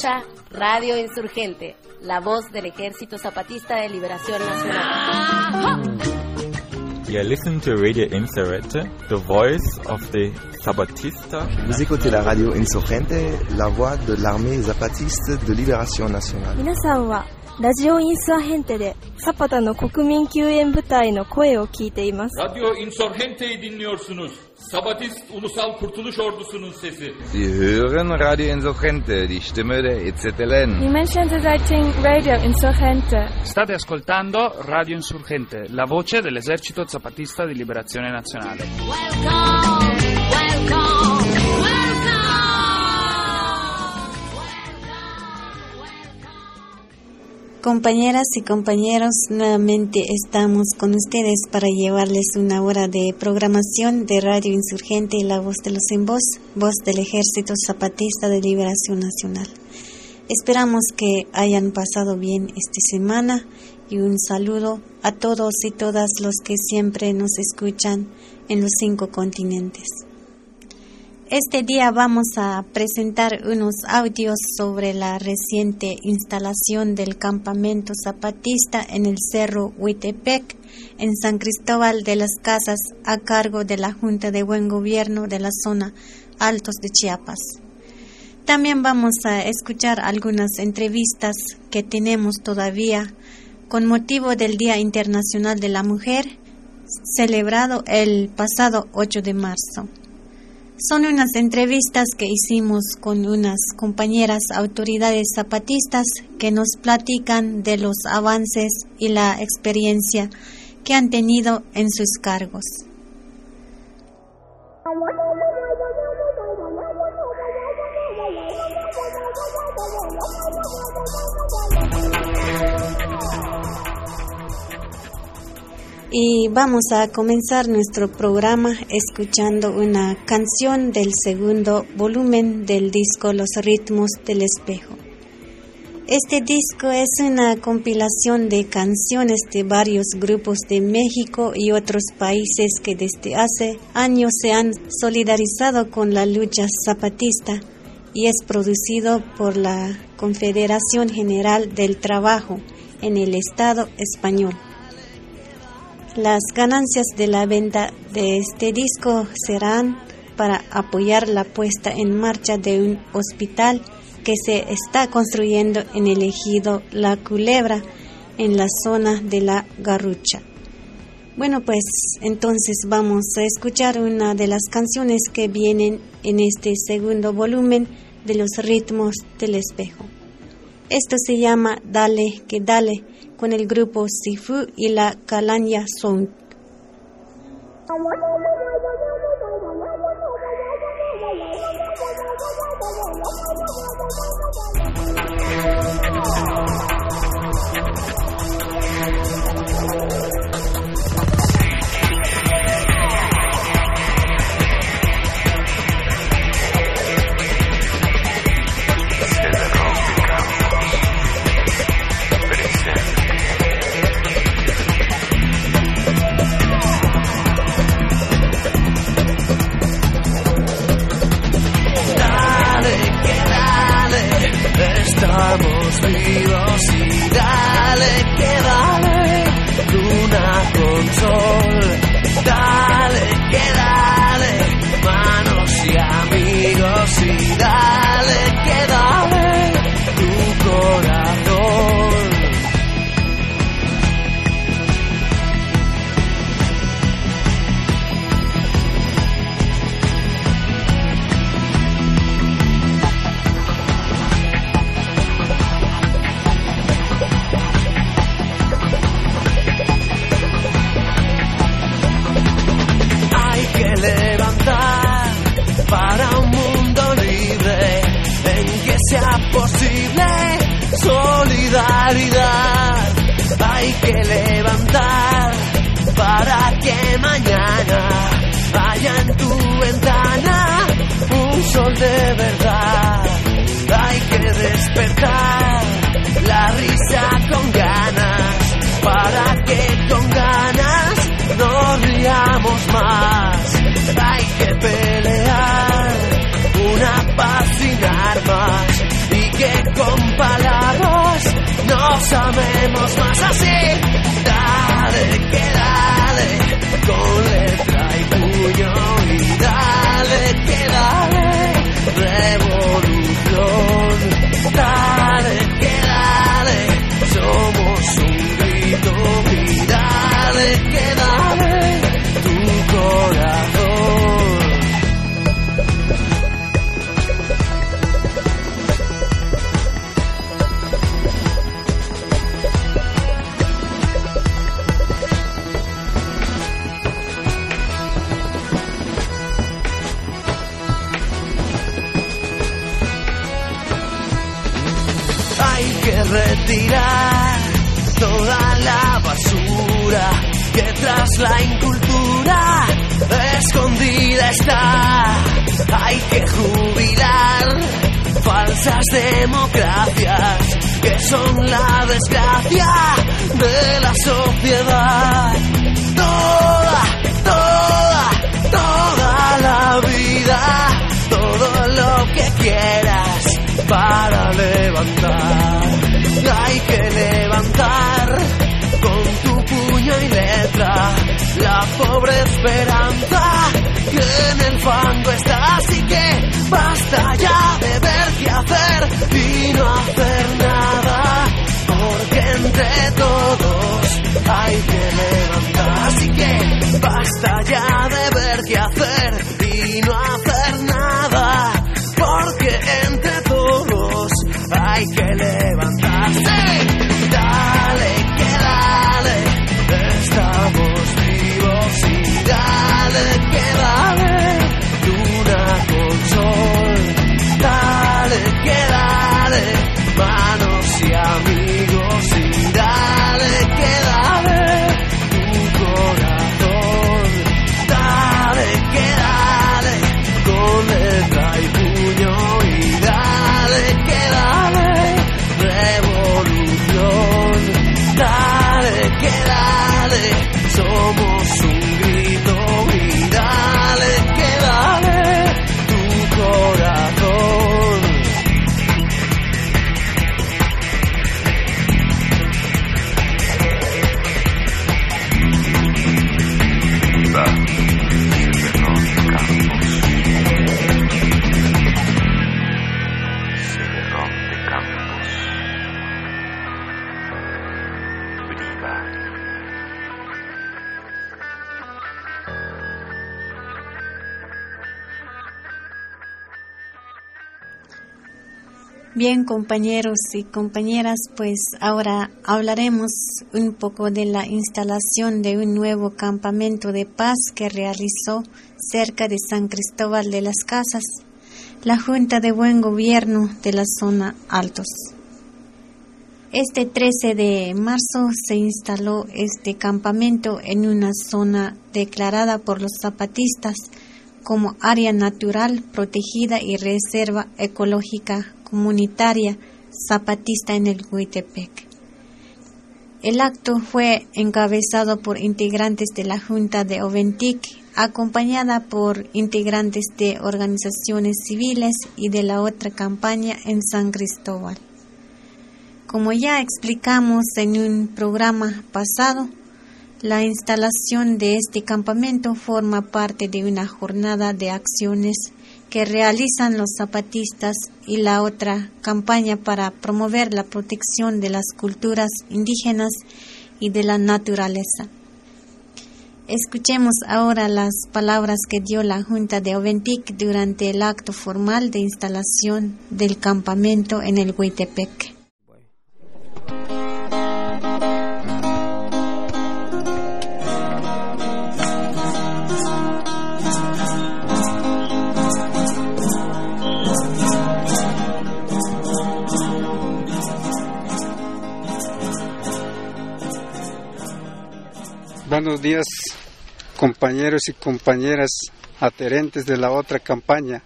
Listo. Usted escucha Radio Insurgente, la voz del Ejército Zapatista de Liberación Nacional. You listen to Radio Insurgente, the voice of the Zapatista. Vous écoutez la radio Insurgente, la voix de l'armée zapatiste de libération nationale. 皆さんはラジオインスアヘンテでサパタの国民救援部隊の声を聞いています。 Radyo Insurgente'yi dinliyorsunuz. Sabatist Ulusal Kurtuluş Ordusu'nun sesi. Sie hören Radio Insurgente, die Stimme der EZLN. Die Menschen searching Radio Insurgente. State ascoltando Radio Insurgente, la voce dell'esercito zapatista di liberazione nazionale. Compañeras y compañeros, nuevamente estamos con ustedes para llevarles una hora de programación de Radio Insurgente y la voz de los en voz, voz del Ejército Zapatista de Liberación Nacional. Esperamos que hayan pasado bien esta semana y un saludo a todos y todas los que siempre nos escuchan en los cinco continentes. Este día vamos a presentar unos audios sobre la reciente instalación del campamento zapatista en el Cerro Huitepec, en San Cristóbal de las Casas, a cargo de la Junta de Buen Gobierno de la zona Altos de Chiapas. También vamos a escuchar algunas entrevistas que tenemos todavía con motivo del Día Internacional de la Mujer, celebrado el pasado 8 de marzo. Son unas entrevistas que hicimos con unas compañeras autoridades zapatistas que nos platican de los avances y la experiencia que han tenido en sus cargos. Y vamos a comenzar nuestro programa escuchando una canción del segundo volumen del disco Los ritmos del espejo. Este disco es una compilación de canciones de varios grupos de México y otros países que desde hace años se han solidarizado con la lucha zapatista y es producido por la Confederación General del Trabajo en el Estado español. Las ganancias de la venta de este disco serán para apoyar la puesta en marcha de un hospital que se está construyendo en el ejido La Culebra, en la zona de la Garrucha. Bueno, pues entonces vamos a escuchar una de las canciones que vienen en este segundo volumen de los ritmos del espejo. Esto se llama Dale que Dale con el grupo Sifu y la Calanya Sound. La incultura escondida está. Hay que jubilar falsas democracias que son la desgracia de la sociedad. Toda, toda, toda la vida, todo lo que quieras para levantar. Hay que levantar con tu puño y letra la pobre esperanza que en el fango está. Así que basta ya de ver qué hacer y no hacer nada. Porque entre todos hay que levantar. Así que basta ya de ver qué hacer y no hacer Bien, compañeros y compañeras, pues ahora hablaremos un poco de la instalación de un nuevo campamento de paz que realizó cerca de San Cristóbal de las Casas la Junta de Buen Gobierno de la zona Altos. Este 13 de marzo se instaló este campamento en una zona declarada por los zapatistas como área natural protegida y reserva ecológica comunitaria zapatista en el Huitepec. El acto fue encabezado por integrantes de la Junta de Oventic, acompañada por integrantes de organizaciones civiles y de la otra campaña en San Cristóbal. Como ya explicamos en un programa pasado, la instalación de este campamento forma parte de una jornada de acciones que realizan los zapatistas y la otra campaña para promover la protección de las culturas indígenas y de la naturaleza. Escuchemos ahora las palabras que dio la Junta de Oventic durante el acto formal de instalación del campamento en el Huitepec. Buenos días, compañeros y compañeras adherentes de la otra campaña,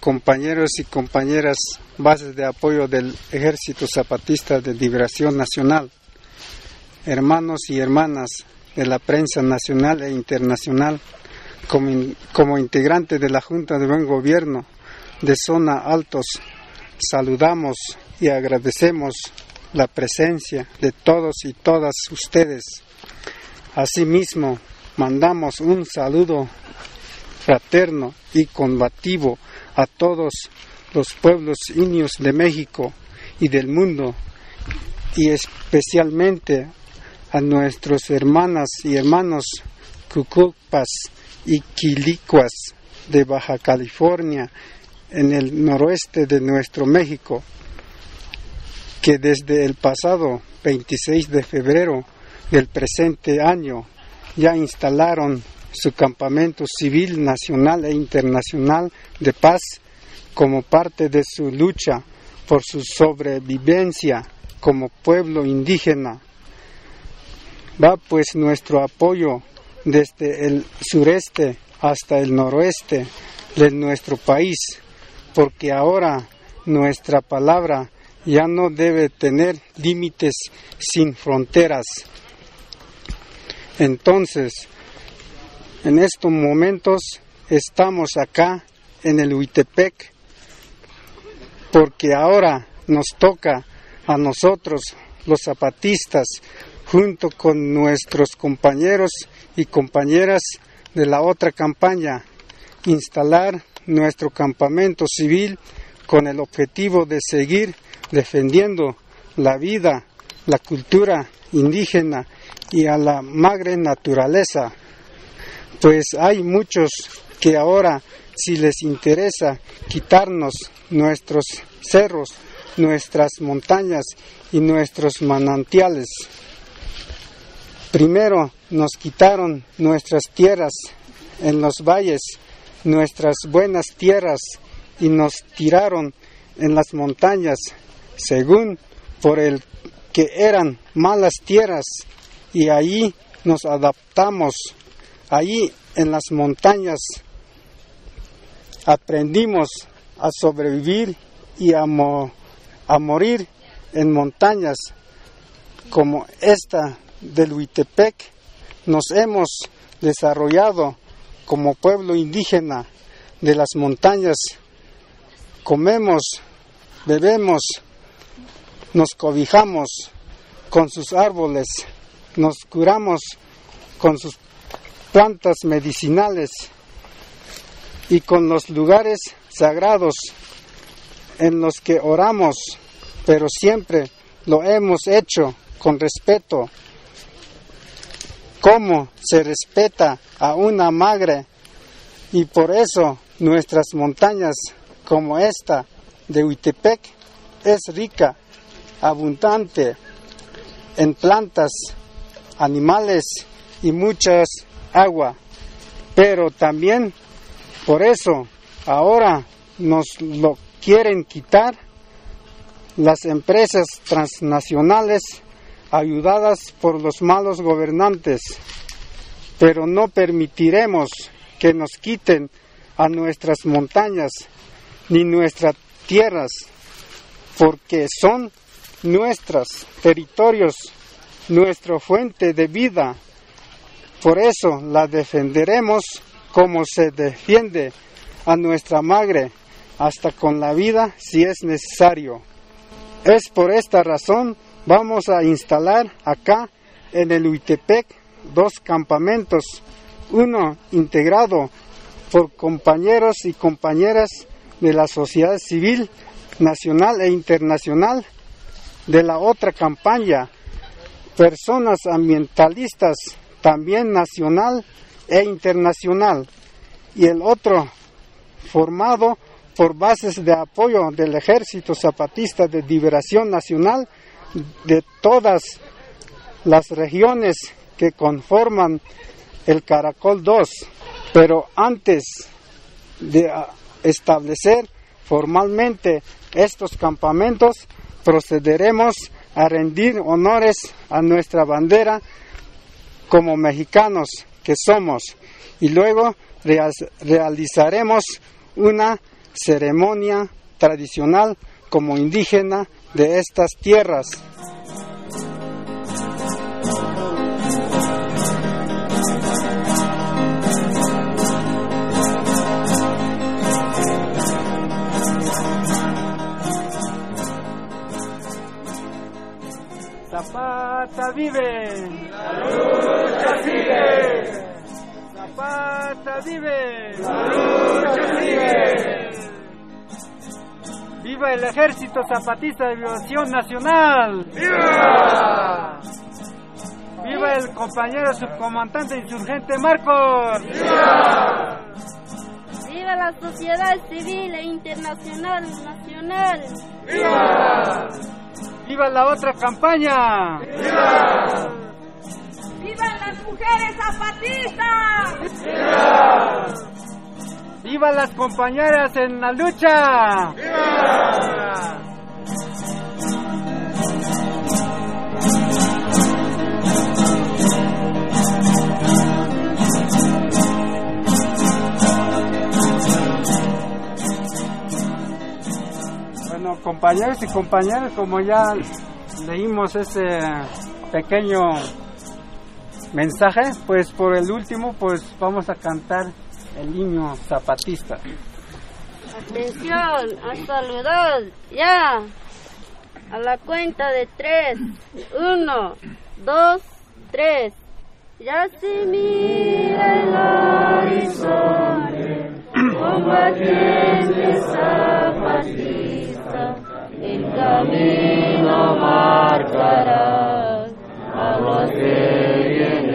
compañeros y compañeras bases de apoyo del Ejército Zapatista de Liberación Nacional, hermanos y hermanas de la prensa nacional e internacional, como, como integrante de la Junta de Buen Gobierno de Zona Altos, saludamos y agradecemos la presencia de todos y todas ustedes. Asimismo, mandamos un saludo fraterno y combativo a todos los pueblos indios de México y del mundo y especialmente a nuestros hermanas y hermanos cucupas y quilicuas de Baja California en el noroeste de nuestro México que desde el pasado 26 de febrero del presente año ya instalaron su campamento civil nacional e internacional de paz como parte de su lucha por su sobrevivencia como pueblo indígena. Va pues nuestro apoyo desde el sureste hasta el noroeste de nuestro país, porque ahora nuestra palabra ya no debe tener límites sin fronteras. Entonces, en estos momentos estamos acá en el Huitepec porque ahora nos toca a nosotros, los zapatistas, junto con nuestros compañeros y compañeras de la otra campaña, instalar nuestro campamento civil con el objetivo de seguir defendiendo la vida, la cultura indígena y a la madre naturaleza. Pues hay muchos que ahora, si les interesa quitarnos nuestros cerros, nuestras montañas y nuestros manantiales, primero nos quitaron nuestras tierras en los valles, nuestras buenas tierras y nos tiraron en las montañas, según por el que eran malas tierras y ahí nos adaptamos, ahí en las montañas aprendimos a sobrevivir y a, a morir en montañas como esta del Huitepec, nos hemos desarrollado como pueblo indígena de las montañas, comemos, bebemos, nos cobijamos con sus árboles, nos curamos con sus plantas medicinales y con los lugares sagrados en los que oramos, pero siempre lo hemos hecho con respeto. Como se respeta a una madre y por eso nuestras montañas como esta de Huitepec es rica, abundante en plantas, animales y muchas agua. Pero también por eso ahora nos lo quieren quitar las empresas transnacionales ayudadas por los malos gobernantes. Pero no permitiremos que nos quiten a nuestras montañas ni nuestras tierras, porque son nuestros territorios, nuestra fuente de vida. Por eso la defenderemos como se defiende a nuestra madre, hasta con la vida si es necesario. Es por esta razón vamos a instalar acá en el Uitepec dos campamentos, uno integrado por compañeros y compañeras de la sociedad civil nacional e internacional de la otra campaña, personas ambientalistas también nacional e internacional, y el otro formado por bases de apoyo del Ejército Zapatista de Liberación Nacional de todas las regiones que conforman el Caracol 2. Pero antes de establecer formalmente estos campamentos, procederemos rendir honores a nuestra bandera como mexicanos que somos y luego realizaremos una ceremonia tradicional como indígena de estas tierras. Vive. La lucha sigue. Zapata vive. La lucha sigue. ¡Viva el Ejército Zapatista de Liberación Nacional! ¡Viva! ¡Viva el compañero subcomandante insurgente Marcos! ¡Viva! ¡Viva la sociedad civil e internacional nacional! ¡Viva! ¡Viva la otra campaña! ¡Viva! ¡Viva las mujeres zapatistas! ¡Viva! ¡Viva las compañeras en la lucha! ¡Viva! Compañeros y compañeras, como ya leímos ese pequeño mensaje, pues por el último, pues vamos a cantar el himno zapatista. Atención, a saludar, ya. A la cuenta de tres. Uno, dos, tres. Ya se mira el horizonte, combatiente zapatista, el camino marcará a los que vienen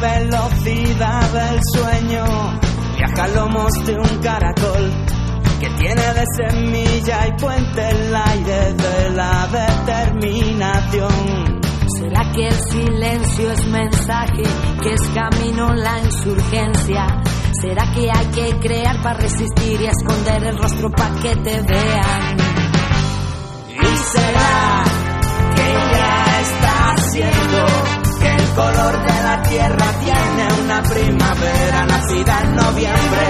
velocidad del sueño viaja a lomos de un caracol que tiene de semilla y puente el aire de la determinación? ¿Será que el silencio es mensaje, que es camino la insurgencia? ¿Será que hay que crear para resistir y esconder el rostro para que te vean? ¿Y será que ya está el color de la tierra tiene una primavera nacida en noviembre?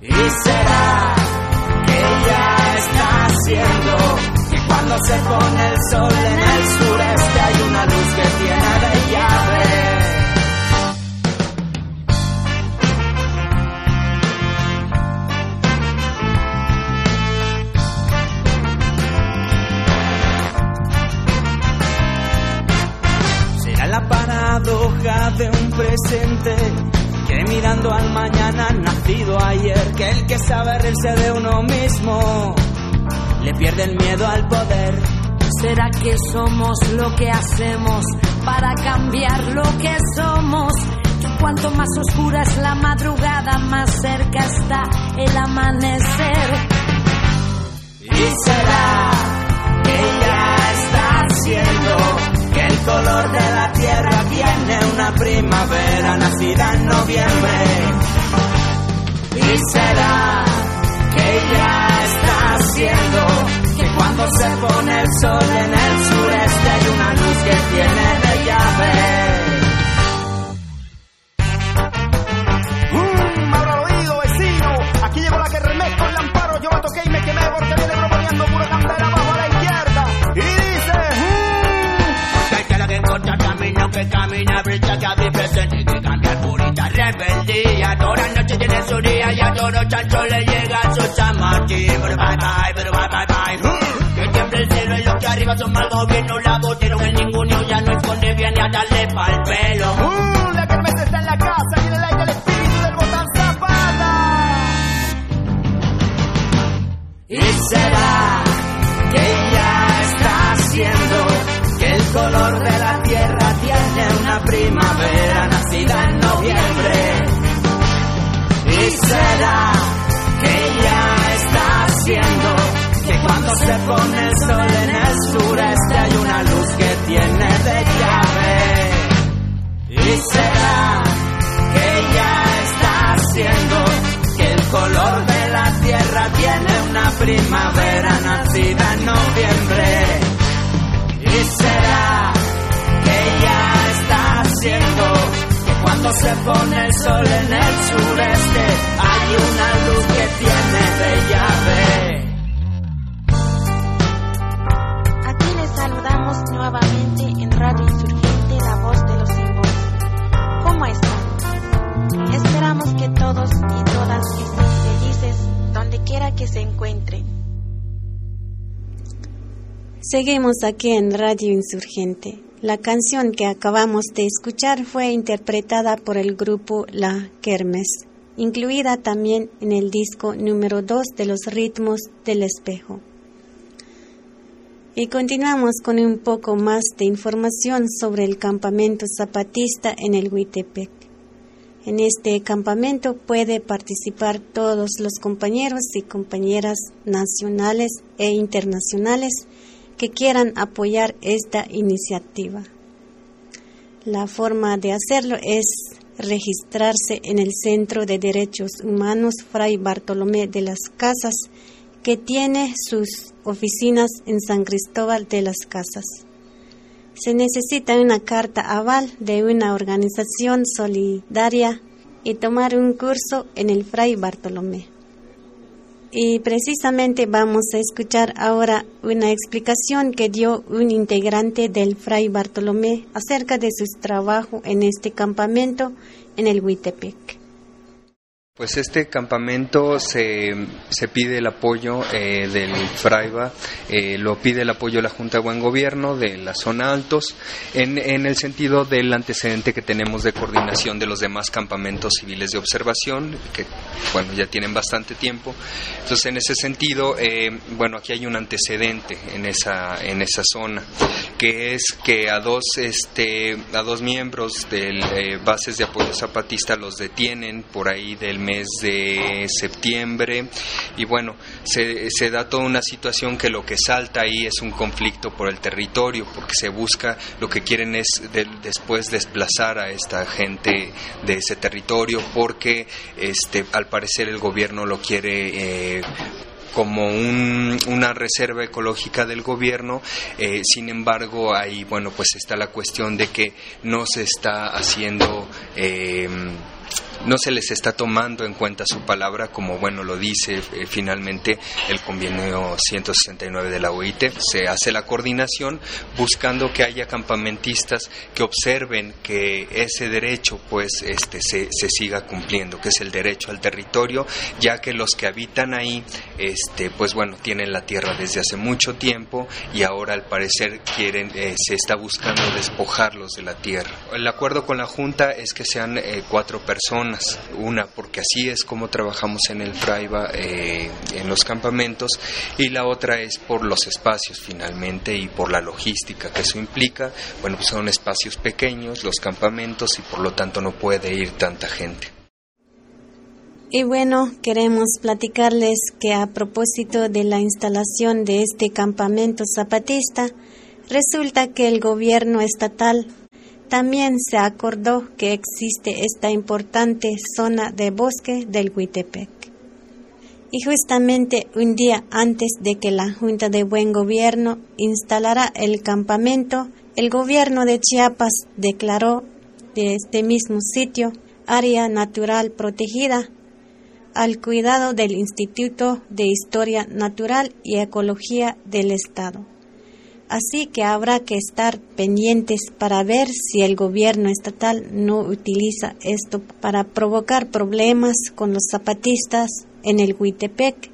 ¿Y será que ya está haciendo que cuando se pone el sol en le pierde el miedo al poder. ¿Será que somos lo que hacemos para cambiar lo que somos? Que cuanto más oscura es la madrugada, más cerca está el amanecer. Y será que ya está haciendo que el color de la tierra tiene una primavera nacida en noviembre. Y será que ya está haciendo que cuando se pone el sol en el sureste hay una luz que tiene de llave. Mm, abra el oído, vecino. Aquí llegó la que remezco el amparo. Yo me toqué y me quemé porque viene proponiendo puro candela abajo a la izquierda. Y dice, hay que la que encuentra camino que camina, brilla que había presente que cambia purita rebeldía. La noche tiene su día y a todo chancho le llega su chamachi. Pero bye bye, pero bye bye bye. Que tiemble el cielo y los que arriba son mal gobierno. La botieron el ninguno ya no esconde bien y a darle pa'l pelo. mm, la kermés está en la casa en el aire el espíritu del botán zapata. Y será que ya está haciendo que el color de la tierra tiene una primavera nacida en noviembre. Y será que ya está haciendo que cuando se pone el sol en el sureste hay una luz que tiene de llave. Y será que ya está haciendo que el color de la tierra una primavera nacida en noviembre. Y será que ya está haciendo cuando se pone el sol en el sureste hay una luz que tiene de llave. Aquí les saludamos nuevamente en Radio Insurgente, la voz de los sin voz. ¿Cómo están? Esperamos que todos y todas estén felices donde quiera que se encuentren. Seguimos aquí en Radio Insurgente. La canción que acabamos de escuchar fue interpretada por el grupo La Kermes, incluida también en el disco número 2 de los ritmos del espejo. Y continuamos con un poco más de información sobre el campamento zapatista en el Huitepec. En este campamento puede participar todos los compañeros y compañeras nacionales e internacionales que quieran apoyar esta iniciativa. La forma de hacerlo es registrarse en el Centro de Derechos Humanos Fray Bartolomé de las Casas, que tiene sus oficinas en San Cristóbal de las Casas. Se necesita una carta aval de una organización solidaria y tomar un curso en el Fray Bartolomé. Y precisamente vamos a escuchar ahora una explicación que dio un integrante del Fray Bartolomé acerca de su trabajo en este campamento en el Huitepec. Pues este campamento se, se pide el apoyo eh, del Fraiba, eh, lo pide el apoyo de la Junta de Buen Gobierno de la zona Altos, en, en, el sentido del antecedente que tenemos de coordinación de los demás campamentos civiles de observación, que bueno, ya tienen bastante tiempo. Entonces, en ese sentido, eh, bueno, aquí hay un antecedente en esa, en esa zona, que es que a dos, este, a dos miembros de bases de apoyo zapatista los detienen por ahí del mes de septiembre. Y bueno, se, se, da toda una situación que lo que salta ahí es un conflicto por el territorio, porque se busca, lo que quieren es de, después desplazar a esta gente de ese territorio, porque este, al parecer el gobierno lo quiere... Eh, como un, una reserva ecológica del gobierno. Eh, sin embargo, ahí, bueno, pues está la cuestión de que no se está haciendo. Eh, no se les está tomando en cuenta su palabra como bueno lo dice eh, finalmente el convenio 169 de la OIT. Se hace la coordinación buscando que haya campamentistas que observen que ese derecho pues este se, se, siga cumpliendo, que es el derecho al territorio, ya que los que habitan ahí este pues bueno tienen la tierra desde hace mucho tiempo y ahora al parecer quieren eh, se está buscando despojarlos de la tierra. El acuerdo con la junta es que sean eh, cuatro personas una, porque así es como trabajamos en el Fraiba, eh, en los campamentos, y la otra es por los espacios finalmente y por la logística que eso implica. Bueno, pues son espacios pequeños los campamentos y por lo tanto no puede ir tanta gente. Y bueno, queremos platicarles que a propósito de la instalación de este campamento zapatista, resulta que el gobierno estatal también se acordó que existe esta importante zona de bosque del Huitepec. Y justamente un día antes de que la Junta de Buen Gobierno instalara el campamento, el gobierno de Chiapas declaró de este mismo sitio área natural protegida al cuidado del Instituto de Historia Natural y Ecología del Estado. Así que habrá que estar pendientes para ver si el gobierno estatal no utiliza esto para provocar problemas con los zapatistas en el Huitepec.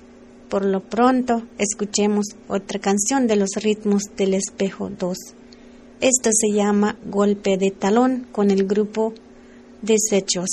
Por lo pronto, escuchemos otra canción de los ritmos del espejo 2. Esto se llama Golpe de Talón con el grupo Desechos.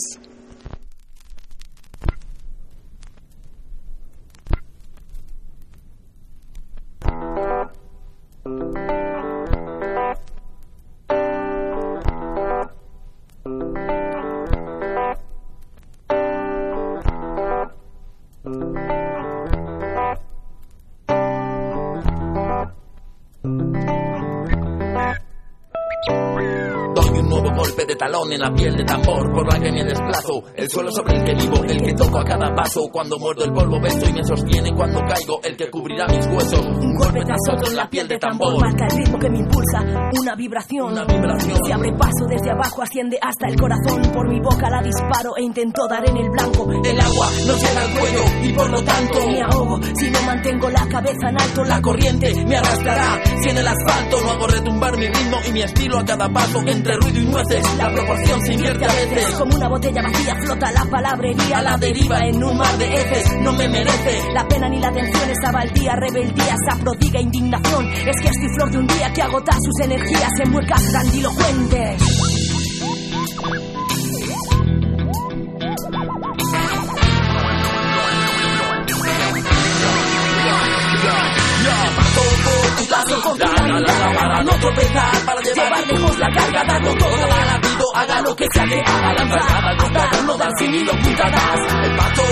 De talón en la piel de tambor por la que me desplazo. El suelo sobre el que vivo, el que toco a cada paso. Cuando muerdo el polvo beso y me sostiene cuando caigo, el que cubrirá mis huesos. Un golpe tras otro en la piel de tambor. Marca el ritmo que me impulsa, una vibración. Una vibración. Se abre paso desde abajo, asciende hasta el corazón. Por mi boca la disparo e intento dar en el blanco. El agua nos llega al cuello y por lo tanto me ahogo si no mantengo la cabeza en alto. La corriente me arrastrará si en el asfalto no hago retumbar mi ritmo y mi estilo a cada paso entre ruido y nueces. La proporción se invierte a veces. Como una botella vacía flota la palabrería a la deriva en un mar de heces. No me merece la pena ni la atención, esa baldía, rebeldía, esa prodiga indignación. Es que estoy flor de un día que agota sus energías en muecas grandilocuentes. Paso con tu para no tropezar, para llevar lejos la carga, dando todo la latido, haga lo que sea que haga, lanzar, hasta no dar sin hilo puntadas. El paso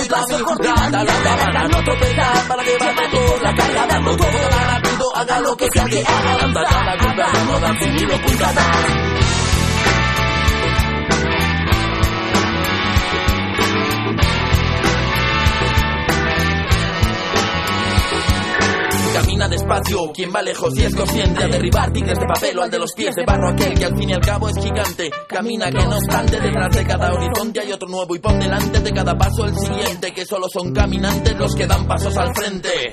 el paso la para no tropezar, para llevar lejos la carga, dando todo la latido, haga lo que sea que haga, lanzar, no dar sin hilo puntadas. Camina despacio, quien va lejos y es consciente a derribar tigres de papel o al de los pies de barro aquel que al fin y al cabo es gigante. Camina que no obstante detrás de cada horizonte hay otro nuevo y pon delante de cada paso el siguiente que solo son caminantes los que dan pasos al frente.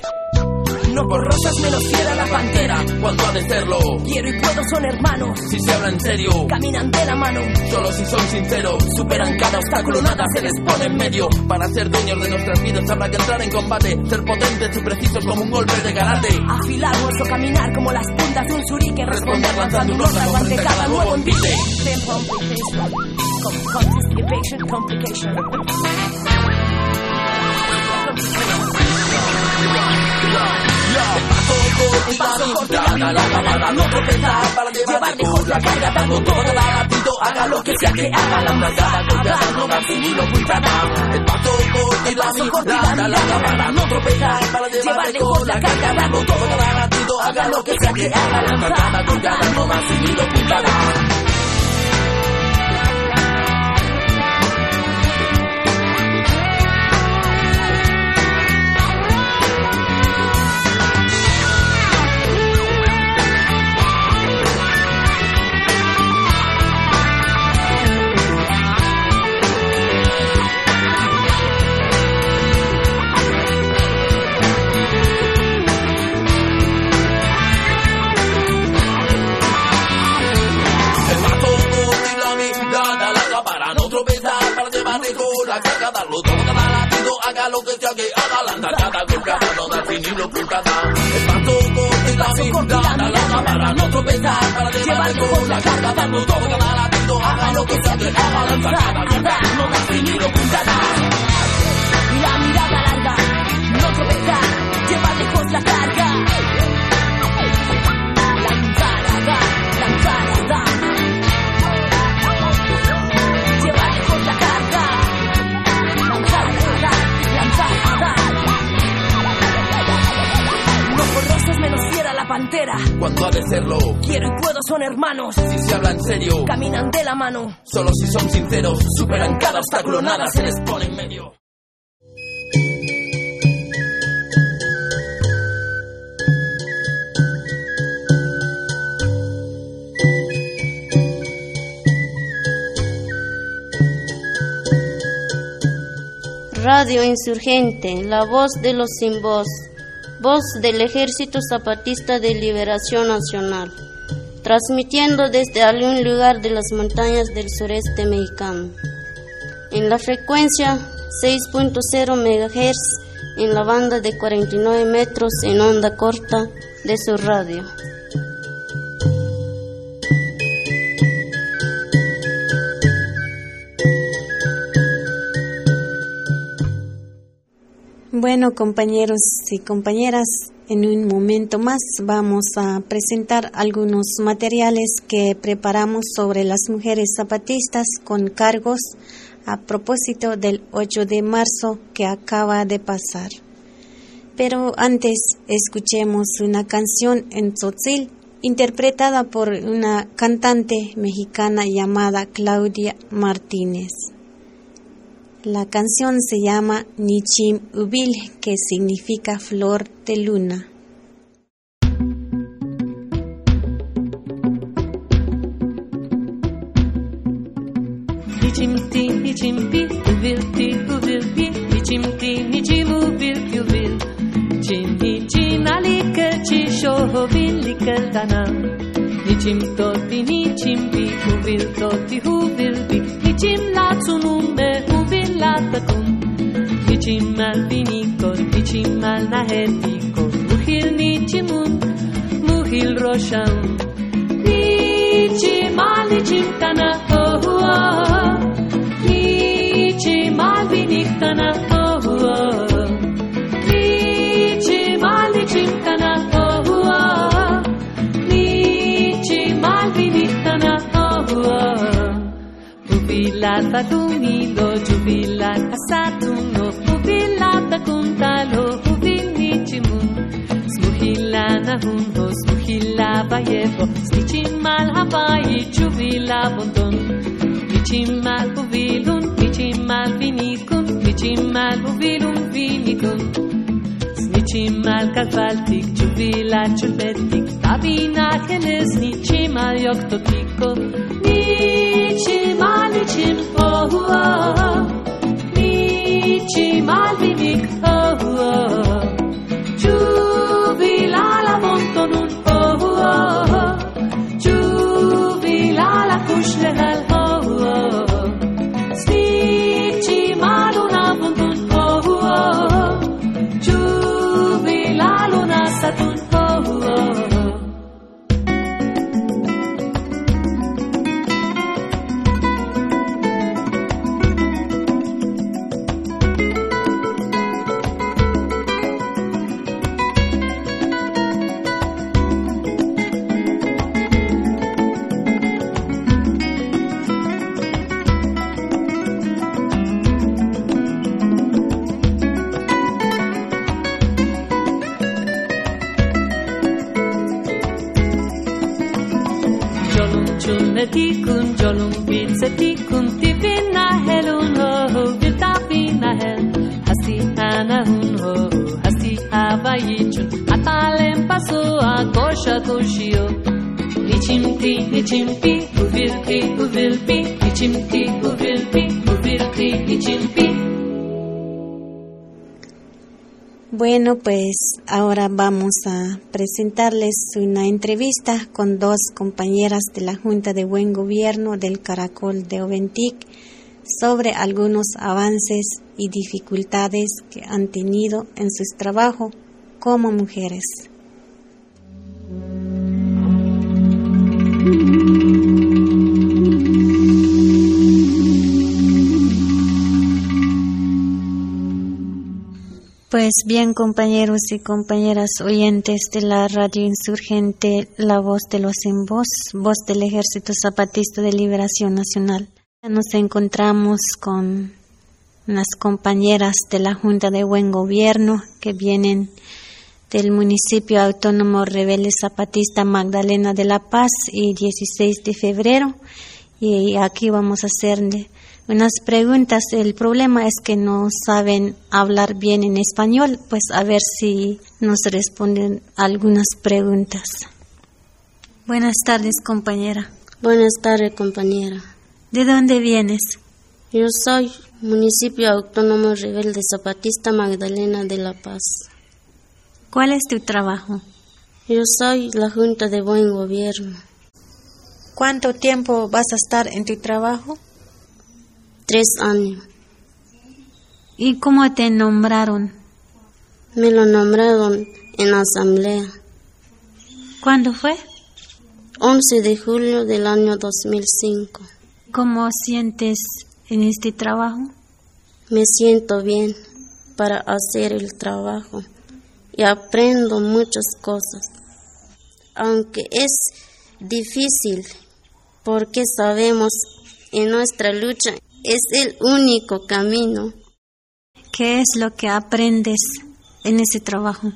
No por rosas menos quiera la pantera cuando ha de serlo. Quiero y puedo son hermanos. Si se habla en serio, caminan de la mano. Solo si son sinceros, superan cada obstáculo, nada se les pone en medio. Para ser dueños de nuestras vidas habrá que entrar en combate, ser potentes y precisos como un golpe de karate. Afilar o caminar como las puntas de un suriken. Responder lanzando un órdago ante cada nuevo envite. Complication. El paso corto para no tropezar, para llevar lejos la carga, dando todo la latido, haga lo que sea que haga, la no. El paso corto y la no tropezar, para llevar lejos la carga, dando todo la latido, haga lo que sea que haga, la no la todo cada latido, haga lo que sea que haga, la andacada, golpeada, no da fin y lo puntada. El paso corto y la mirada, la para no tropezar, para llevar con la carga, darlo todo cada latido, haga lo que sea que haga, la andacada, golpeada, no da fin y lo puntada. La mirada larga, no tropezar, llevar lejos la carga. Pantera. Cuando ha de serlo. Quiero y puedo son hermanos. Si se habla en serio. Caminan de la mano. Solo si son sinceros. Superan cada obstáculo, nada se les pone en medio. Radio Insurgente, la voz de los sin voz voz del Ejército Zapatista de Liberación Nacional, transmitiendo desde algún lugar de las montañas del sureste mexicano. En la frecuencia 6.0 MHz, en la banda de 49 metros en onda corta de su radio. Bueno, compañeros y compañeras, en un momento más vamos a presentar algunos materiales que preparamos sobre las mujeres zapatistas con cargos a propósito del 8 de marzo que acaba de pasar. Pero antes escuchemos una canción en tzotzil interpretada por una cantante mexicana llamada Claudia Martínez. La canción se llama Nichim Ubil, que significa flor de luna. Nichimti, nichimpi, uvilti, uvilpi, nichimti, nichimu, vilki, uvil. Chini, chinalika, chisho, vilika, dana. Nichim toti, nichimpi, uvil toti, uvilpi, nichim latsunume, لكم Hicsimmel vinikon, hicsimmel nehetikon, muhil nitsimun, muhil rosam. Nicsimál, nicsimtana, oh, oh, oh. Nicsimál, viniktana, oh, oh, oh. Nicsimál, nicsimtana, oh, oh, oh. Nicsimál, viniktana, oh, oh, oh. Pupillát betunidod, huvila kasatuno huvilata kuntalo huvinitimu smuhila nahunho smuhila bayevo stichimal havayi chuvila bonton michimal huvilun michimal vinikun michimal huvilun vinikun snichimal kalvaltik chuvila chulbetik tavina keles nichimal yoktotikov nichimal nichimal oh, oh, oh. Mici malvinic, oh, oh, oh. city. Bueno, pues ahora vamos a presentarles una entrevista con dos compañeras de la Junta de Buen Gobierno del Caracol de Oventic sobre algunos avances y dificultades que han tenido en su trabajo como mujeres. Pues bien, compañeros y compañeras oyentes de la radio insurgente La Voz de los Sin Voz, voz del Ejército Zapatista de Liberación Nacional. Nos encontramos con unas compañeras de la Junta de Buen Gobierno que vienen del municipio autónomo rebelde zapatista Magdalena de la Paz y 16 de febrero. Y aquí vamos a hacerle unas preguntas. El problema es que no saben hablar bien en español, pues a ver si nos responden algunas preguntas. Buenas tardes, compañera. Buenas tardes, compañera. ¿De dónde vienes? Yo soy municipio autónomo rebelde zapatista Magdalena de la Paz. ¿Cuál es tu trabajo? Yo soy la Junta de Buen Gobierno. ¿Cuánto tiempo vas a estar en tu trabajo? Tres años. ¿Y cómo te nombraron? Me lo nombraron en asamblea. ¿Cuándo fue? 11 de julio del año 2005. ¿Cómo sientes en este trabajo? Me siento bien para hacer el trabajo y aprendo muchas cosas. Aunque es difícil porque sabemos en nuestra lucha es el único camino. ¿Qué es lo que aprendes en ese trabajo?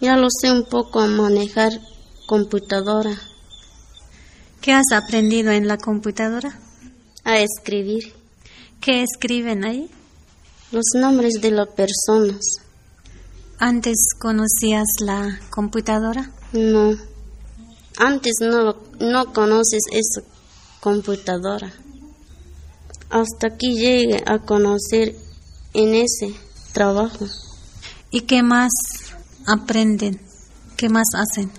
Ya lo sé un poco a manejar computadora. ¿Qué has aprendido en la computadora? A escribir. ¿Qué escriben ahí? Los nombres de las personas. ¿Antes conocías la computadora? No. Antes no, no conoces esa computadora. Hasta aquí llegué a conocer en ese trabajo. ¿Y qué más aprenden? ¿Qué más hacen?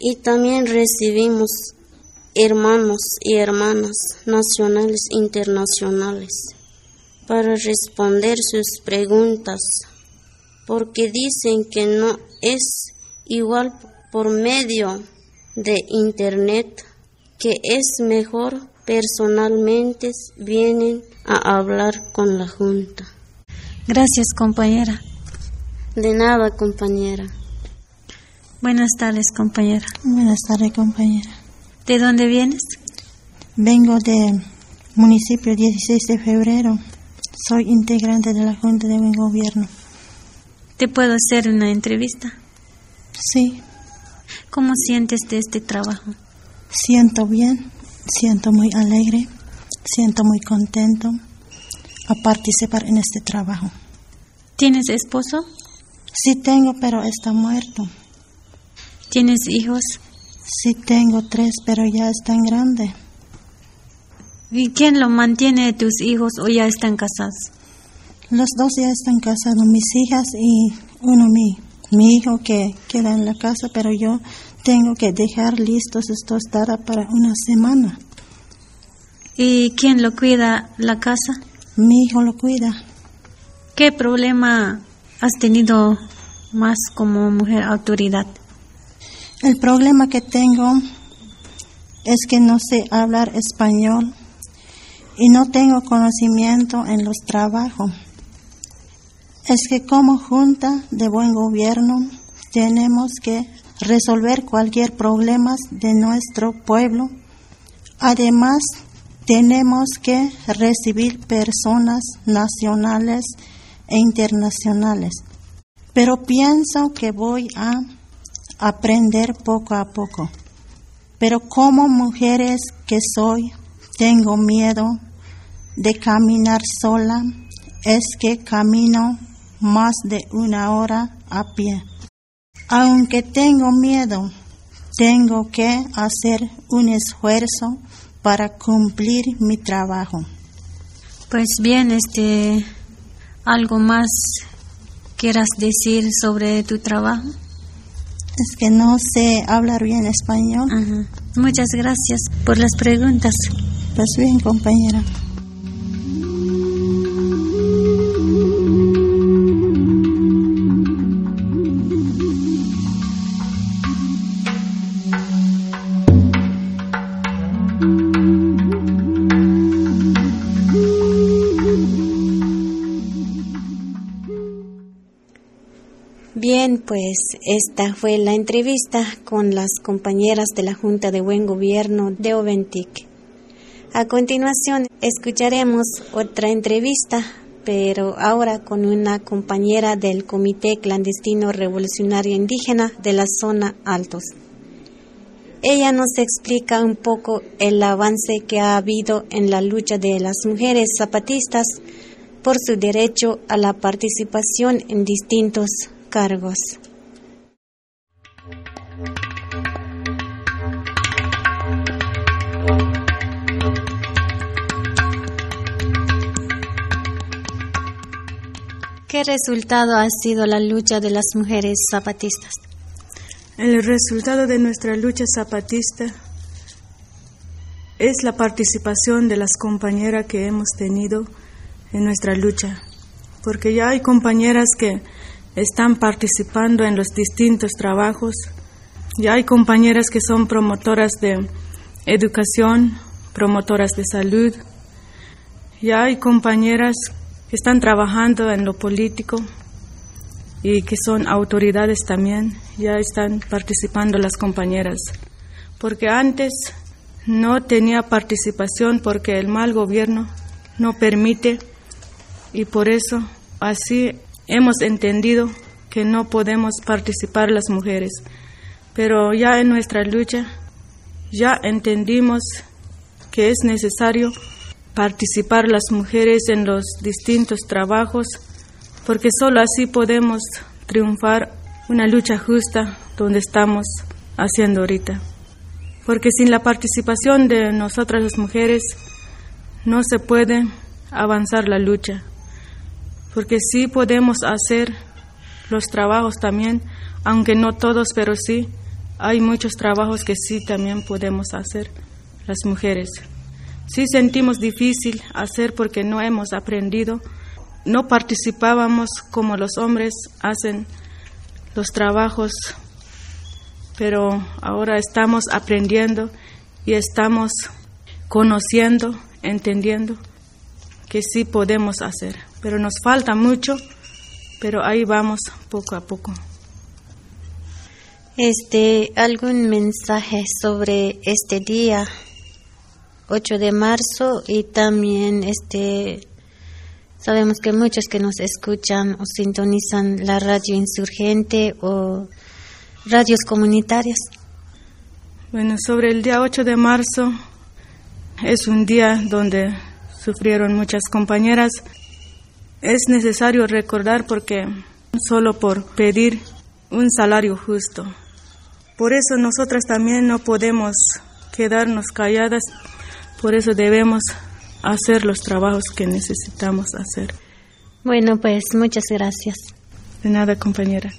Y también recibimos hermanos y hermanas nacionales e internacionales para responder sus preguntas, porque dicen que no es igual por medio de Internet, que es mejor personalmente vienen a hablar con la Junta. Gracias, compañera. De nada, compañera. Buenas tardes, compañera. Buenas tardes, compañera. ¿De dónde vienes? Vengo del municipio 16 de febrero. Soy integrante de la Junta de Buen Gobierno. ¿Te puedo hacer una entrevista? Sí. ¿Cómo sientes de este trabajo? Siento bien, siento muy alegre, siento muy contento a participar en este trabajo. ¿Tienes esposo? Sí tengo, pero está muerto. ¿Tienes hijos? Sí tengo tres, pero ya están grandes. ¿Y quién lo mantiene tus hijos o ya están casados? Los dos ya están casados, mis hijas y uno mi, mi hijo que queda en la casa, pero yo tengo que dejar listos estos taras para una semana. ¿Y quién lo cuida la casa? Mi hijo lo cuida. ¿Qué problema has tenido más como mujer autoridad? El problema que tengo es que no sé hablar español y no tengo conocimiento en los trabajos. Es que como junta de buen gobierno tenemos que resolver cualquier problema de nuestro pueblo. Además, tenemos que recibir personas nacionales e internacionales. Pero pienso que voy a aprender poco a poco. Pero como mujeres que soy, tengo miedo de caminar sola, es que camino más de una hora a pie. Aunque tengo miedo, tengo que hacer un esfuerzo para cumplir mi trabajo. Pues bien, este, algo más quieras decir sobre tu trabajo. Es que no sé hablar bien español. Ajá. Muchas gracias por las preguntas. Pues bien, compañera. Bien, pues esta fue la entrevista con las compañeras de la Junta de Buen Gobierno de Oventic. A continuación escucharemos otra entrevista, pero ahora con una compañera del Comité Clandestino Revolucionario Indígena de la zona Altos. Ella nos explica un poco el avance que ha habido en la lucha de las mujeres zapatistas por su derecho a la participación en distintos cargos. ¿Qué resultado ha sido la lucha de las mujeres zapatistas? El resultado de nuestra lucha zapatista es la participación de las compañeras que hemos tenido en nuestra lucha, porque ya hay compañeras que están participando en los distintos trabajos, ya hay compañeras que son promotoras de educación, promotoras de salud, ya hay compañeras que están trabajando en lo político y que son autoridades también, ya están participando las compañeras. Porque antes no tenía participación porque el mal gobierno no permite y por eso así hemos entendido que no podemos participar las mujeres. Pero ya en nuestra lucha, ya entendimos que es necesario participar las mujeres en los distintos trabajos, porque solo así podemos triunfar una lucha justa donde estamos haciendo ahorita. Porque sin la participación de nosotras las mujeres no se puede avanzar la lucha. Porque sí podemos hacer los trabajos también, aunque no todos, pero sí, hay muchos trabajos que sí también podemos hacer las mujeres. Sí sentimos difícil hacer porque no hemos aprendido, no participábamos como los hombres hacen los trabajos, pero ahora estamos aprendiendo y estamos conociendo, entendiendo que sí podemos hacer, pero nos falta mucho, pero ahí vamos poco a poco. Este, algún mensaje sobre este día, 8 de marzo, y también este, sabemos que muchos que nos escuchan o sintonizan la radio insurgente o radios comunitarias. Bueno, sobre el día 8 de marzo es un día donde sufrieron muchas compañeras. Es necesario recordar porque solo por pedir un salario justo. Por eso nosotras también no podemos quedarnos calladas, por eso debemos hacer los trabajos que necesitamos hacer. Bueno, pues muchas gracias. De nada, compañera.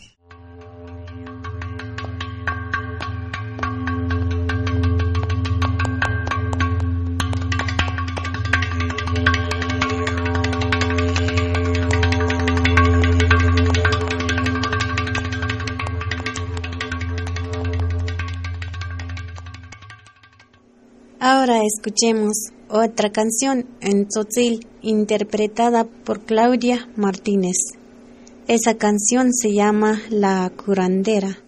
Ahora escuchemos otra canción en tzotzil interpretada por Claudia Martínez. Esa canción se llama La curandera.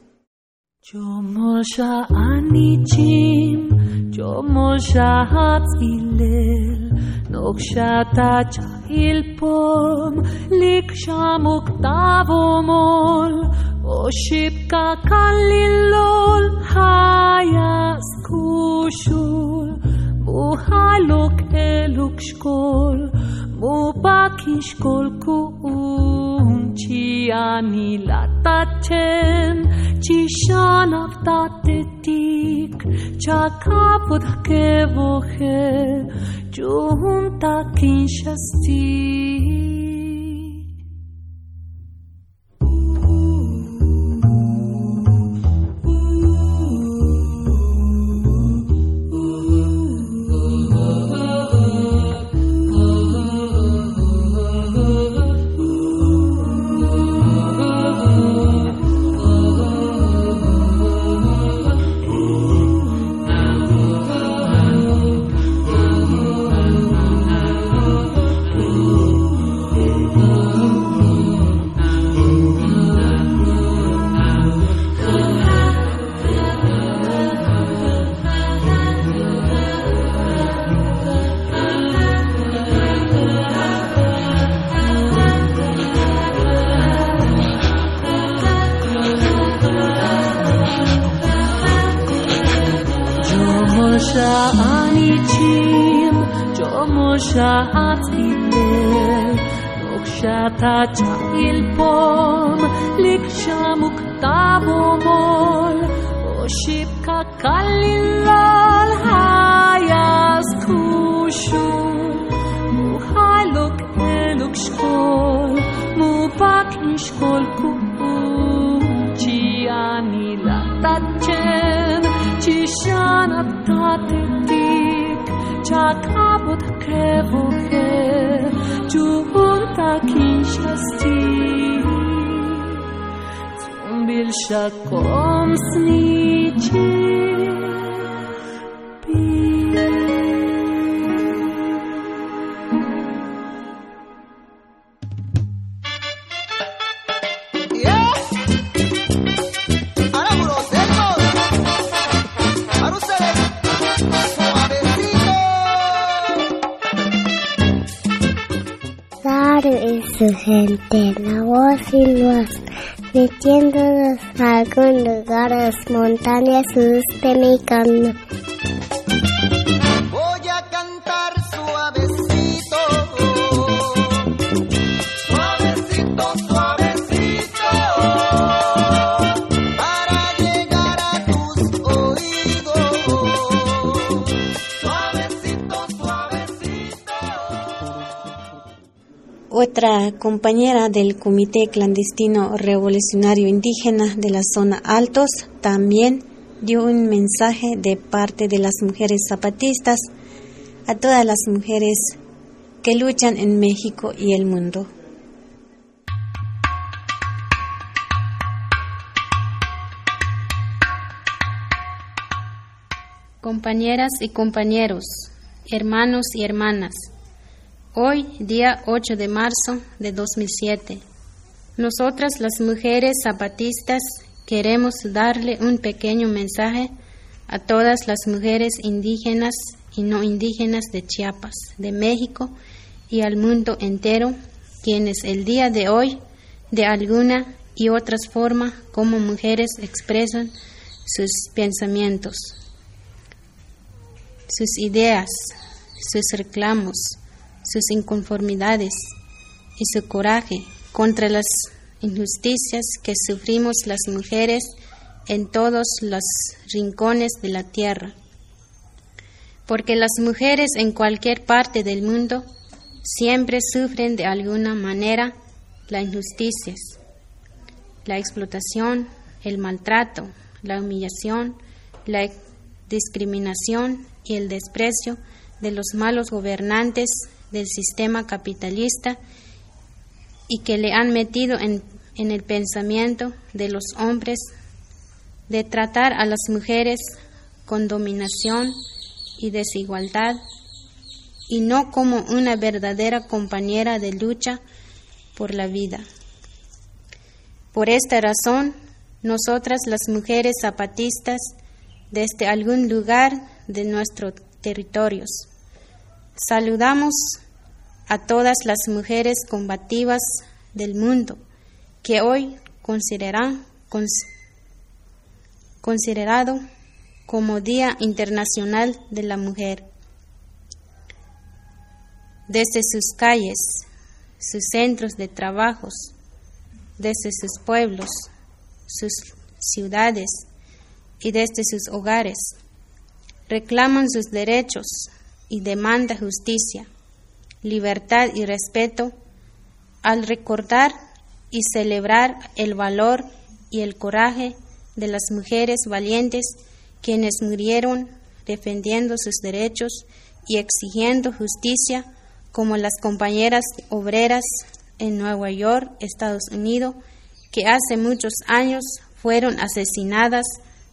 Jomosha anichim, Jomosha hatzilel, Nokshata chahilpom, Liksha muktavomol, Oshipka kalilol, Hayas haluk eluk shkol Mu pak ishkol ku unchi ani latachen Chishan avtate tik Chakapot kevohe Juhunta kinshastik Insurgente, la voz y los metiéndonos a algún lugar las montañas de mi. Compañera del Comité Clandestino Revolucionario Indígena de la zona Altos también dio un mensaje de parte de las mujeres zapatistas a todas las mujeres que luchan en México y el mundo. Compañeras y compañeros, hermanos y hermanas, hoy, día 8 de marzo de 2007, nosotras las mujeres zapatistas queremos darle un pequeño mensaje a todas las mujeres indígenas y no indígenas de Chiapas, de México y al mundo entero, quienes el día de hoy, de alguna y otras formas, como mujeres expresan sus pensamientos, sus ideas, sus reclamos, sus inconformidades y su coraje contra las injusticias que sufrimos las mujeres en todos los rincones de la tierra. Porque las mujeres en cualquier parte del mundo siempre sufren de alguna manera las injusticias, la explotación, el maltrato, la humillación, la discriminación y el desprecio de los malos gobernantes del sistema capitalista y que le han metido en, en, el pensamiento de los hombres de tratar a las mujeres con dominación y desigualdad y no como una verdadera compañera de lucha por la vida. Por esta razón, nosotras las mujeres zapatistas desde algún lugar de nuestros territorios saludamos a todas las mujeres combativas del mundo que hoy consideran cons, considerado como Día Internacional de la Mujer. Desde sus calles, sus centros de trabajos, desde sus pueblos, sus ciudades y desde sus hogares, reclaman sus derechos y demandan justicia libertad y respeto al recordar y celebrar el valor y el coraje de las mujeres valientes quienes murieron defendiendo sus derechos y exigiendo justicia como las compañeras obreras en Nueva York, Estados Unidos, que hace muchos años fueron asesinadas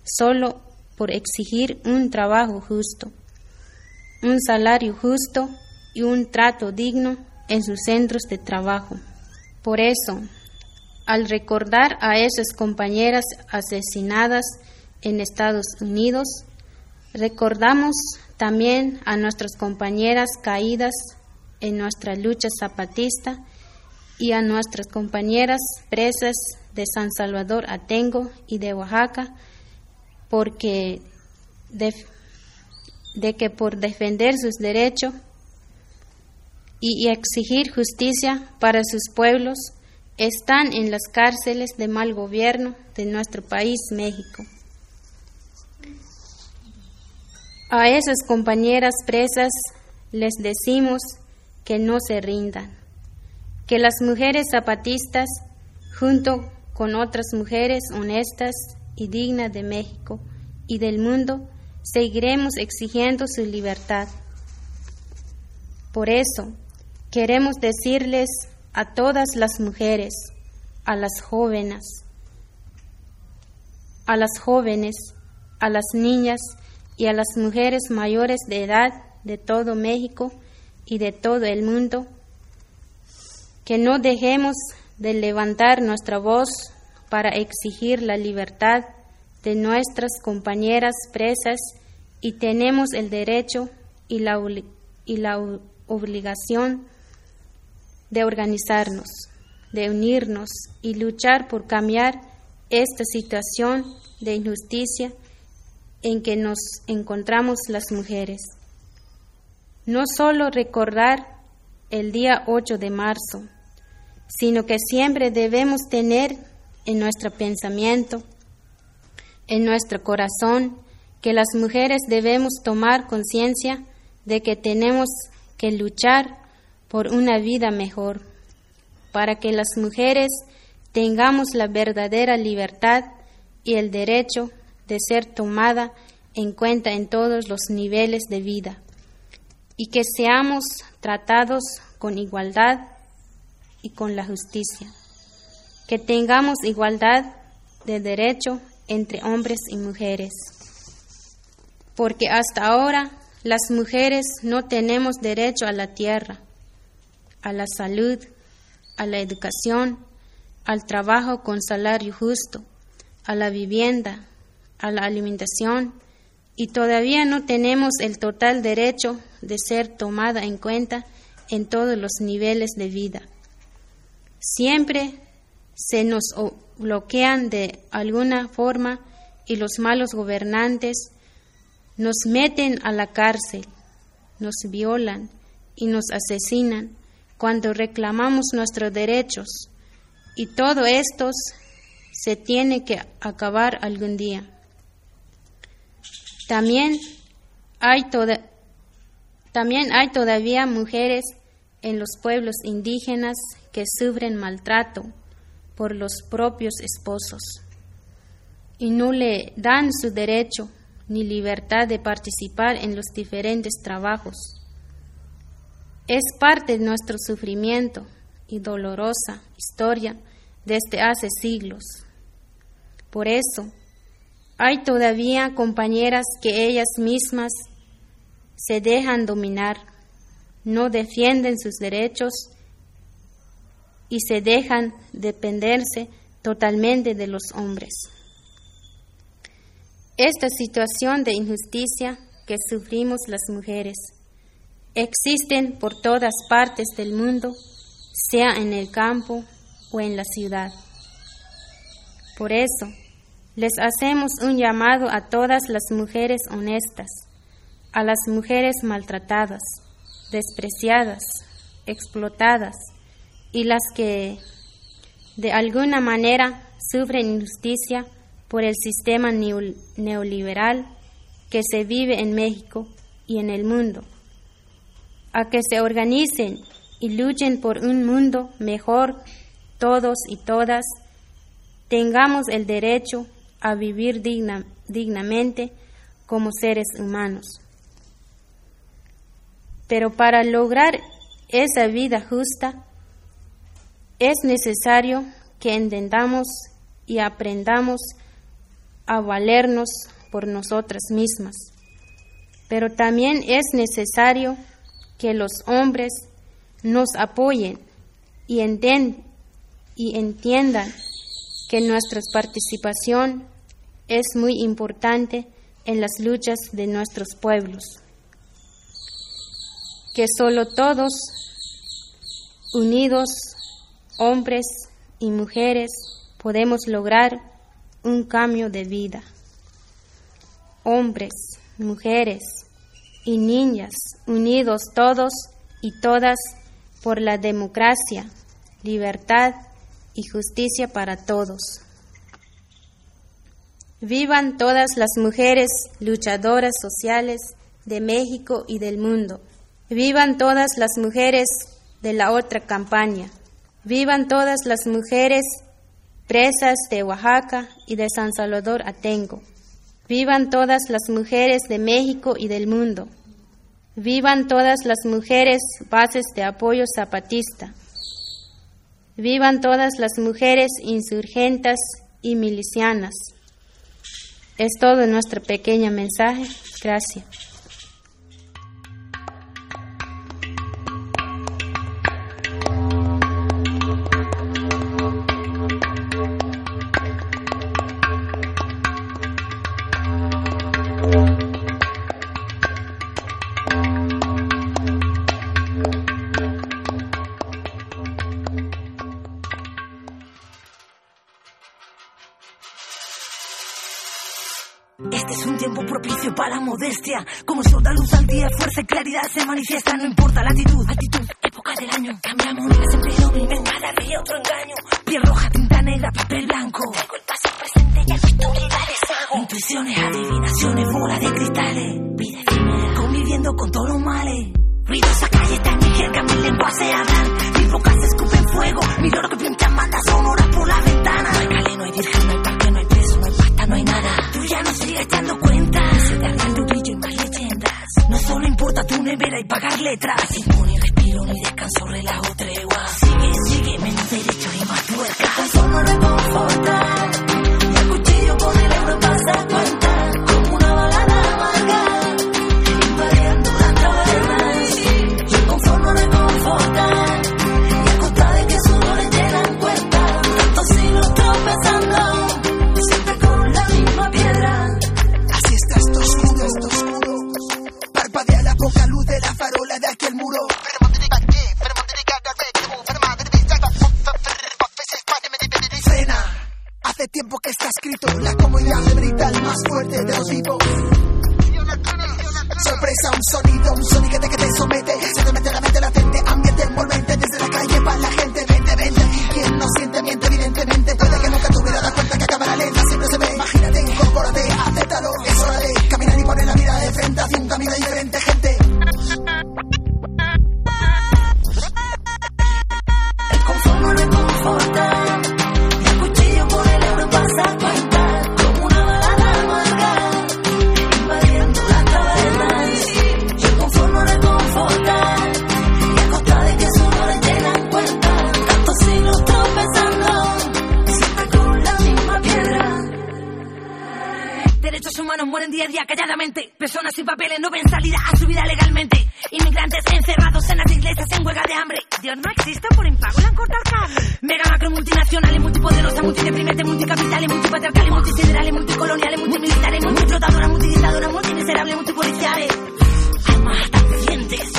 solo por exigir un trabajo justo, un salario justo y un trato digno en sus centros de trabajo. Por eso, al recordar a esas compañeras asesinadas en Estados Unidos, recordamos también a nuestras compañeras caídas en nuestra lucha zapatista y a nuestras compañeras presas de San Salvador Atengo y de Oaxaca, porque de, de que por defender sus derechos y exigir justicia para sus pueblos están en las cárceles de mal gobierno de nuestro país, México. A esas compañeras presas les decimos que no se rindan, que las mujeres zapatistas, junto con otras mujeres honestas y dignas de México y del mundo, seguiremos exigiendo su libertad. Por eso, queremos decirles a todas las mujeres, a las jóvenes, a las jóvenes, a las niñas y a las mujeres mayores de edad de todo México y de todo el mundo, que no dejemos de levantar nuestra voz para exigir la libertad de nuestras compañeras presas y tenemos el derecho y la, y la obligación de organizarnos. de unirnos y luchar por cambiar esta situación de injusticia en que nos encontramos las mujeres. No solo recordar el día 8 de marzo, sino que siempre debemos tener en nuestro pensamiento, en nuestro corazón, que las mujeres debemos tomar conciencia de que tenemos que luchar por una vida mejor, para que las mujeres tengamos la verdadera libertad y el derecho de ser tomada en cuenta en todos los niveles de vida y que seamos tratados con igualdad y con la justicia, que tengamos igualdad de derecho entre hombres y mujeres, porque hasta ahora las mujeres no tenemos derecho a la tierra, a la salud, a la educación, al trabajo con salario justo, a la vivienda, a la alimentación y todavía no tenemos el total derecho de ser tomada en cuenta en todos los niveles de vida. Siempre se nos bloquean de alguna forma y los malos gobernantes nos meten a la cárcel, nos violan y nos asesinan cuando reclamamos nuestros derechos. Y todo esto se tiene que acabar algún día. También hay, todavía mujeres en los pueblos indígenas que sufren maltrato por los propios esposos y no le dan su derecho ni libertad de participar en los diferentes trabajos. Es parte de nuestro sufrimiento y dolorosa historia desde hace siglos. Por eso, hay todavía compañeras que ellas mismas se dejan dominar, no defienden sus derechos y se dejan dependerse totalmente de los hombres. Esta situación de injusticia que sufrimos las mujeres existen por todas partes del mundo, sea en el campo o en la ciudad. Por eso, les hacemos un llamado a todas las mujeres honestas, a las mujeres maltratadas, despreciadas, explotadas y las que de alguna manera sufren injusticia por el sistema neoliberal que se vive en México y en el mundo, a que se organicen y luchen por un mundo mejor todos y todas tengamos el derecho a vivir digna, dignamente como seres humanos. Pero para lograr esa vida justa es necesario que entendamos y aprendamos a valernos por nosotras mismas. Pero también es necesario que los hombres nos apoyen y, y entiendan que nuestra participación es muy importante en las luchas de nuestros pueblos, que solo todos, unidos, hombres y mujeres, podemos lograr un cambio de vida. Hombres, mujeres y niñas, unidos todos y todas por la democracia, libertad y justicia para todos. Vivan todas las mujeres luchadoras sociales de México y del mundo. Vivan todas las mujeres de la otra campaña. Vivan todas las mujeres presas de Oaxaca y de San Salvador Atengo. Vivan todas las mujeres de México y del mundo. Vivan todas las mujeres bases de apoyo zapatista. Vivan todas las mujeres insurgentes y milicianas. Es todo nuestro pequeño mensaje. Gracias. Modestia. Como sol da luz al día, fuerza y claridad se manifiesta. No importa la actitud, actitud, época del año. Cambiamos, mismo. En cada día otro engaño. Piel roja, tinta negra, papel blanco. Traigo el pasado presente y la deshago. Intuiciones, adivinaciones, bola de cristales. Vida efímera, conviviendo con todos los males. Ruidosa calle en mi jerga, mi lengua se hablan. Mi boca se escupe en fuego. Mi loro que pinta manda sonora por la ventana. No hay cali, no hay virgen, no hay parque, no hay preso, no hay pasta, no hay nada. Tú ya no sigues dando cuenta. Nevera y pagar letras. Sin ni respiro, ni descanso, relajo, tregua. Sigue, sigue, menos derecho y más tuerca. El sol no reconforta. Calladamente. Personas sin papeles no ven salida a su vida legalmente. Inmigrantes encerrados en las iglesias en huelga de hambre. Dios no existe por impago, le han cortado el cable. Mega macro multinacionales, multipoderosas, multideprimente, multicapitales, multipatriarcales, multisiderales, multicoloniales, multimilitares, multiflotadoras, multidictadoras, multimiserables, multipoliciales. Armas tambientes.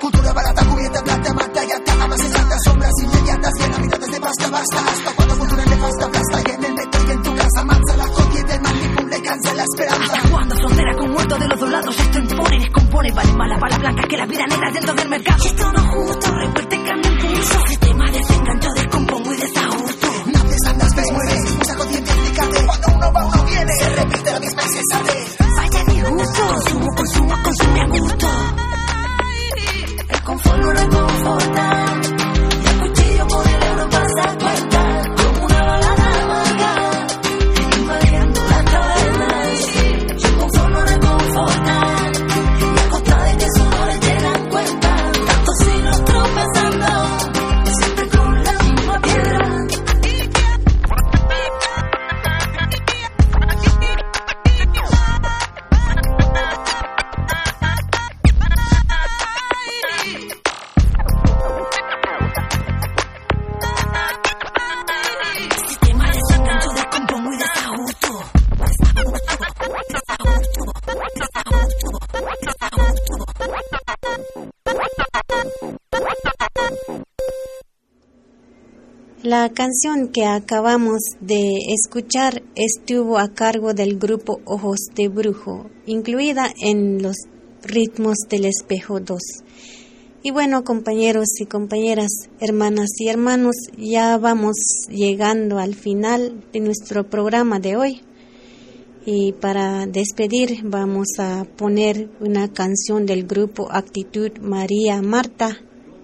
Cultura barata, cubierta, plata, mata y ata. Amas en altas sombras inmediatas y en habitantes de pasta, basta. Hasta cansa la esperanza. ¿Hasta cuándo frontera con muertos de los dos lados? Esto impone, descompone, vale más la bala blanca que la vida negra dentro del mercado. Y no es justo, revuelta, cambia el pulso. Sistema desengancho, descompongo y desajusto. Naces, andas, ves, mueres. Saco diente, explícate. Cuando uno va, uno viene. Se repite la misma y La canción que acabamos de escuchar estuvo a cargo del grupo Ojos de Brujo, incluida en los ritmos del espejo 2. Y bueno, compañeros y compañeras, hermanas y hermanos, ya vamos llegando al final de nuestro programa de hoy. Y para despedir vamos a poner una canción del grupo Actitud María Marta,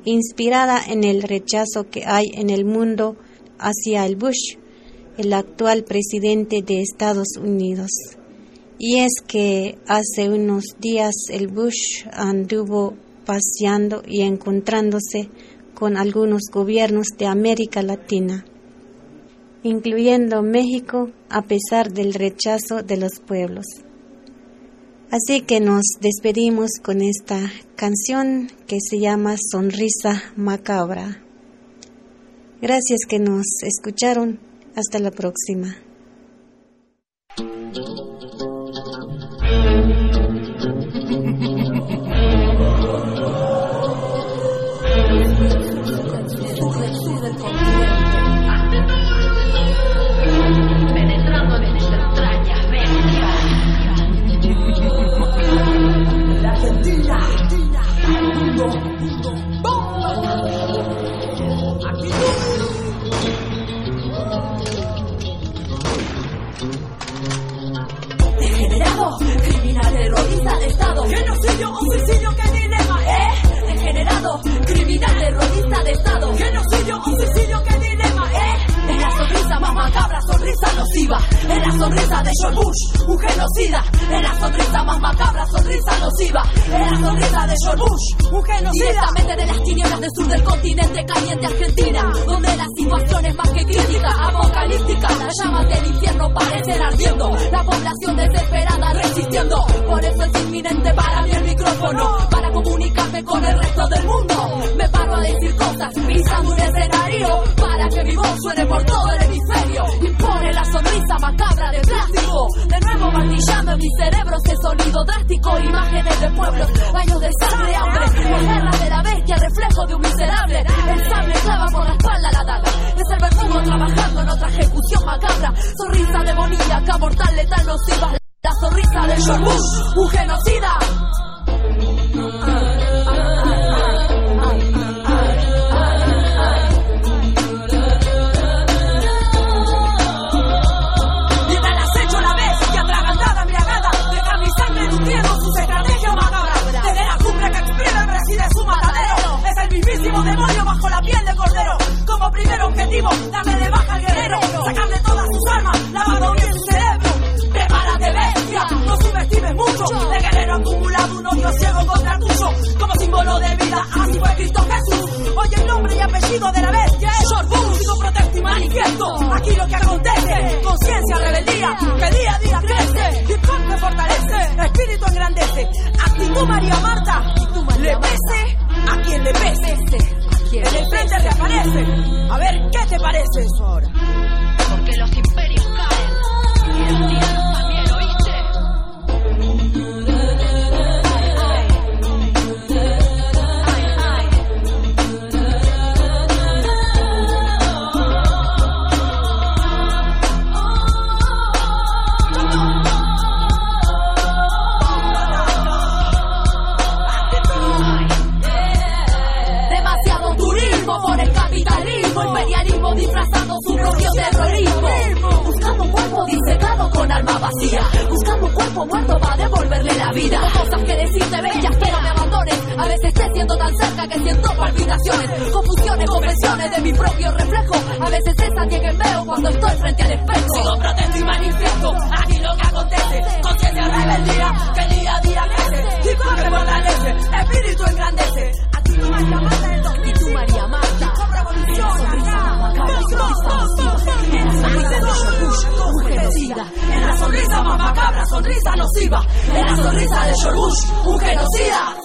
inspirada en el rechazo que hay en el mundo hacia el Bush, el actual presidente de Estados Unidos. Y es que hace unos días el Bush anduvo paseando y encontrándose con algunos gobiernos de América Latina, incluyendo México, a pesar del rechazo de los pueblos. Así que nos despedimos con esta canción que se llama Sonrisa Macabra. Gracias que nos escucharon. Hasta la próxima. Nociva. Es la sonrisa de George Bush, un genocida. Es la sonrisa más macabra, sonrisa nociva. Es la sonrisa de George Bush, un genocida. Directamente de las tinieblas del sur del continente caliente Argentina, donde la situación es más que crítica, apocalíptica. Las llamas del infierno parecen ardiendo. La población desesperada resistiendo. Por eso es inminente para mí el micrófono, para comunicarme con el resto del mundo. Me paro a decir cosas, pisando un escenario, para que mi voz suene por todo el hemisferio. La sonrisa Imágenes de pueblos, años de sangre, hambre. La de la bestia, reflejo de un miserable. El sable clava por la espalda la daga. Es el verdugo trabajando en otra ejecución macabra. Sonrisa demoníaca, mortal, letal, nociva. La sonrisa de Bush, un genocida. Objetivo, darle de baja al guerrero. Sacarle todas sus armas, lavando bien su cerebro. Prepárate, bestia, no subestimes mucho. El guerrero acumulado un odio ciego contra tuyo. Como símbolo de vida, así fue Cristo Jesús. Oye el nombre y apellido de la bestia es. Digo protesto y manifiesto. Aquí lo que acontece, conciencia, rebeldía, que día a día crece. Hip hop que fortalece, espíritu engrandece. Actitud María Marta, le pese a quien le pese. En el frente reaparece. A ver, ¿qué te parece eso ahora? Porque los imperios caen y los buscando un cuerpo muerto para devolverle la vida. Cosas que decirte bellas, pero me abandones. A veces te siento tan cerca que siento palpitaciones, confusiones, confesiones de mi propio reflejo. A veces esa niega en veo cuando estoy frente al espejo. Sigo protesto y manifiesto, aquí lo que acontece. Sonrisa nociva. En la sonrisa de George Bush, un genocida.